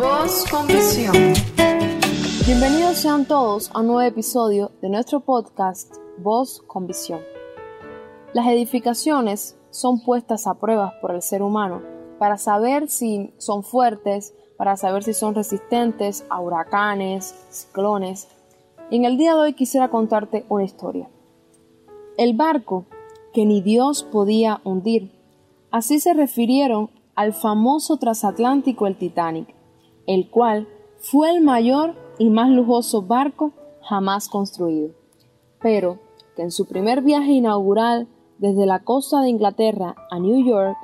Voz con visión. Bienvenidos sean todos a un nuevo episodio de nuestro podcast Voz con visión. Las edificaciones son puestas a pruebas por el ser humano para saber si son fuertes, para saber si son resistentes a huracanes, ciclones. Y en el día de hoy quisiera contarte una historia. El barco que ni Dios podía hundir. Así se refirieron al famoso transatlántico el Titanic, el cual fue el mayor y más lujoso barco jamás construido, pero que en su primer viaje inaugural desde la costa de Inglaterra a New York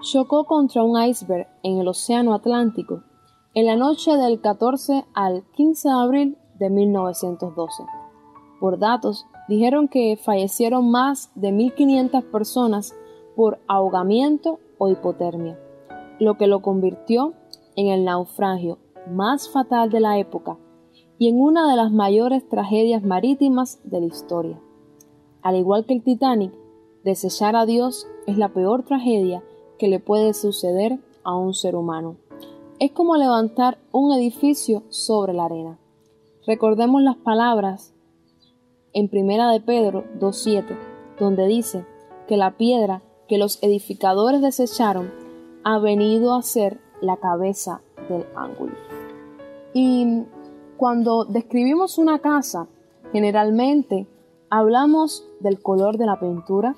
chocó contra un iceberg en el Océano Atlántico en la noche del 14 al 15 de abril de 1912. Por datos, dijeron que fallecieron más de 1.500 personas por ahogamiento o hipotermia, lo que lo convirtió en el naufragio más fatal de la época y en una de las mayores tragedias marítimas de la historia. Al igual que el Titanic, desechar a Dios es la peor tragedia que le puede suceder a un ser humano. Es como levantar un edificio sobre la arena. Recordemos las palabras en Primera de Pedro 2.7, donde dice que la piedra que los edificadores desecharon ha venido a ser la cabeza del ángulo. Y cuando describimos una casa, generalmente hablamos del color de la pintura,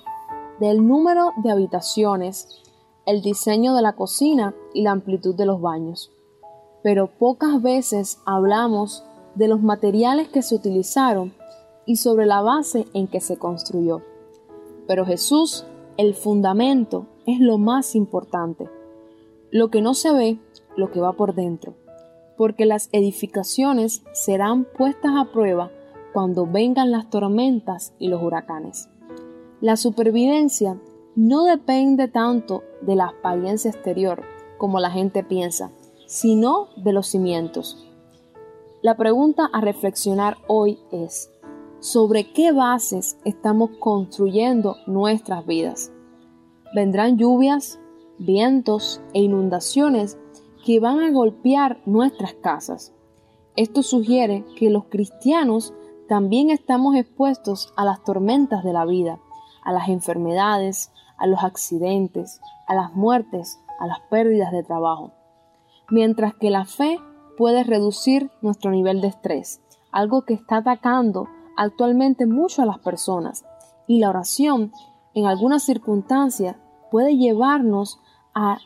del número de habitaciones, el diseño de la cocina y la amplitud de los baños. Pero pocas veces hablamos de los materiales que se utilizaron y sobre la base en que se construyó. Pero Jesús, el fundamento, es lo más importante. Lo que no se ve, lo que va por dentro. Porque las edificaciones serán puestas a prueba cuando vengan las tormentas y los huracanes. La supervivencia no depende tanto de la apariencia exterior como la gente piensa, sino de los cimientos. La pregunta a reflexionar hoy es, ¿sobre qué bases estamos construyendo nuestras vidas? Vendrán lluvias, vientos e inundaciones que van a golpear nuestras casas. Esto sugiere que los cristianos también estamos expuestos a las tormentas de la vida, a las enfermedades, a los accidentes, a las muertes, a las pérdidas de trabajo. Mientras que la fe puede reducir nuestro nivel de estrés, algo que está atacando actualmente mucho a las personas. Y la oración, en algunas circunstancias, puede llevarnos a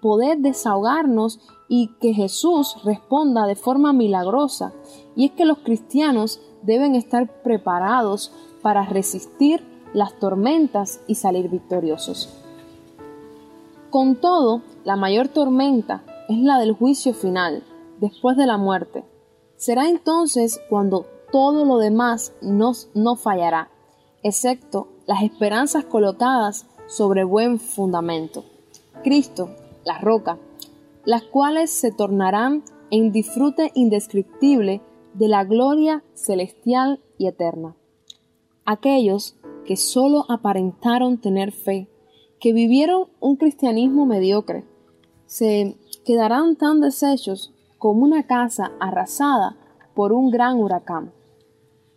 poder desahogarnos y que Jesús responda de forma milagrosa. Y es que los cristianos deben estar preparados para resistir las tormentas y salir victoriosos. Con todo, la mayor tormenta es la del juicio final, después de la muerte. Será entonces cuando todo lo demás nos, no fallará, excepto las esperanzas colocadas sobre buen fundamento. Cristo, la roca, las cuales se tornarán en disfrute indescriptible de la gloria celestial y eterna. Aquellos que solo aparentaron tener fe, que vivieron un cristianismo mediocre, se quedarán tan deshechos como una casa arrasada por un gran huracán.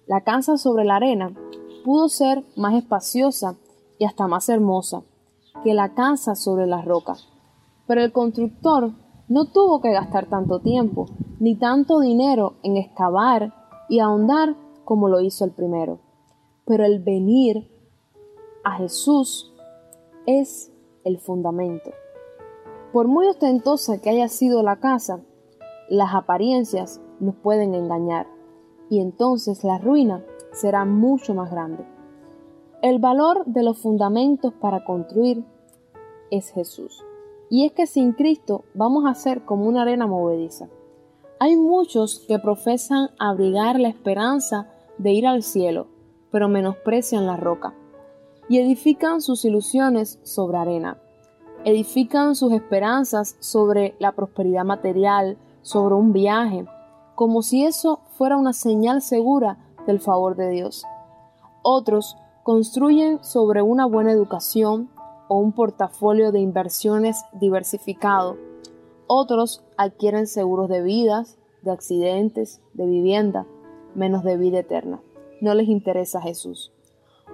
La casa sobre la arena pudo ser más espaciosa y hasta más hermosa que la casa sobre la roca, pero el constructor no tuvo que gastar tanto tiempo ni tanto dinero en excavar y ahondar como lo hizo el primero. Pero el venir a Jesús es el fundamento. Por muy ostentosa que haya sido la casa, las apariencias nos pueden engañar y entonces la ruina será mucho más grande. El valor de los fundamentos para construir es Jesús. Y es que sin Cristo vamos a ser como una arena movediza. Hay muchos que profesan abrigar la esperanza de ir al cielo, pero menosprecian la roca, y edifican sus ilusiones sobre arena edifican sus esperanzas sobre la prosperidad material, sobre un viaje, como si eso fuera una señal segura del favor de Dios. Otros construyen sobre una buena educación o un portafolio de inversiones diversificado, Otros adquieren seguros de vidas, de accidentes, de vivienda, menos de vida eterna. No les interesa Jesús.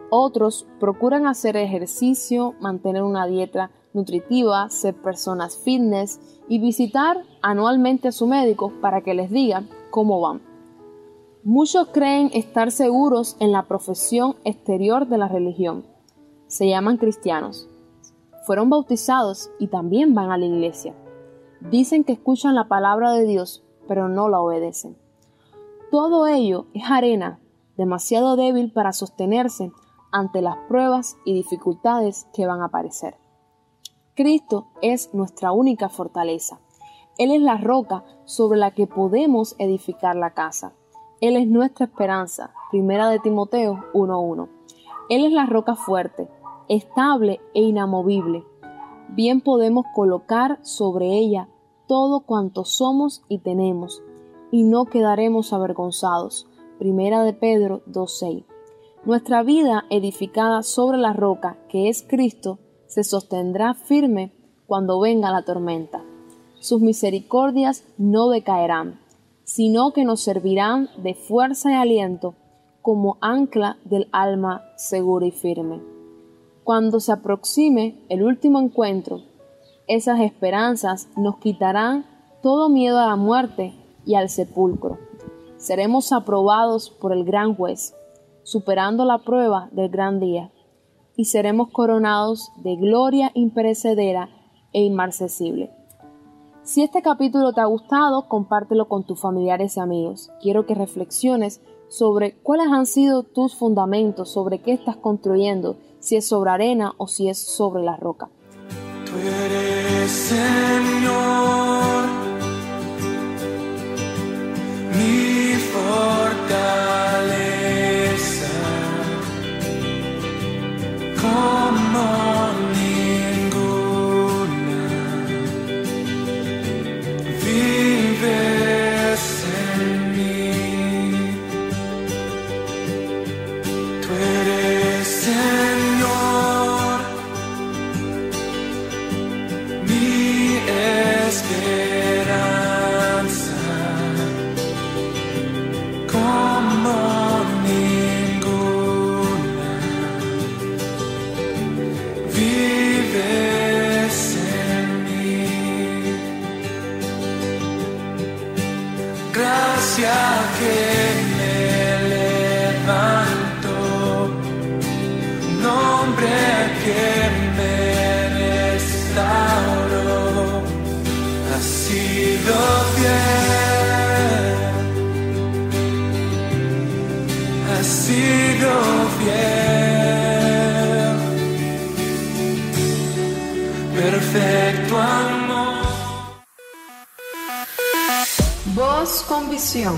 Otros procuran hacer ejercicio, mantener una dieta nutritiva, ser personas fitness y visitar anualmente a su médico para que les diga cómo van. Muchos creen estar seguros en la profesión exterior de la religión. Se llaman cristianos. Fueron bautizados y también van a la iglesia. Dicen que escuchan la palabra de Dios, pero no la obedecen. Todo ello es arena demasiado débil para sostenerse ante las pruebas y dificultades que van a aparecer. Cristo es nuestra única fortaleza. Él es la roca sobre la que podemos edificar la casa. Él es nuestra esperanza. Primera de Timoteo 1.1. Él es la roca fuerte, estable e inamovible. Bien podemos colocar sobre ella todo cuanto somos y tenemos, y no quedaremos avergonzados. Primera de Pedro 2.6. Nuestra vida edificada sobre la roca, que es Cristo, se sostendrá firme cuando venga la tormenta. Sus misericordias no decaerán, sino que nos servirán de fuerza y aliento como ancla del alma segura y firme. Cuando se aproxime el último encuentro, esas esperanzas nos quitarán todo miedo a la muerte y al sepulcro. Seremos aprobados por el gran juez superando la prueba del gran día, y seremos coronados de gloria imperecedera e inmarcesible. Si este capítulo te ha gustado, compártelo con tus familiares y amigos. Quiero que reflexiones sobre cuáles han sido tus fundamentos, sobre qué estás construyendo, si es sobre arena o si es sobre la roca. Señor, mi perfecto amor. Voz con visión.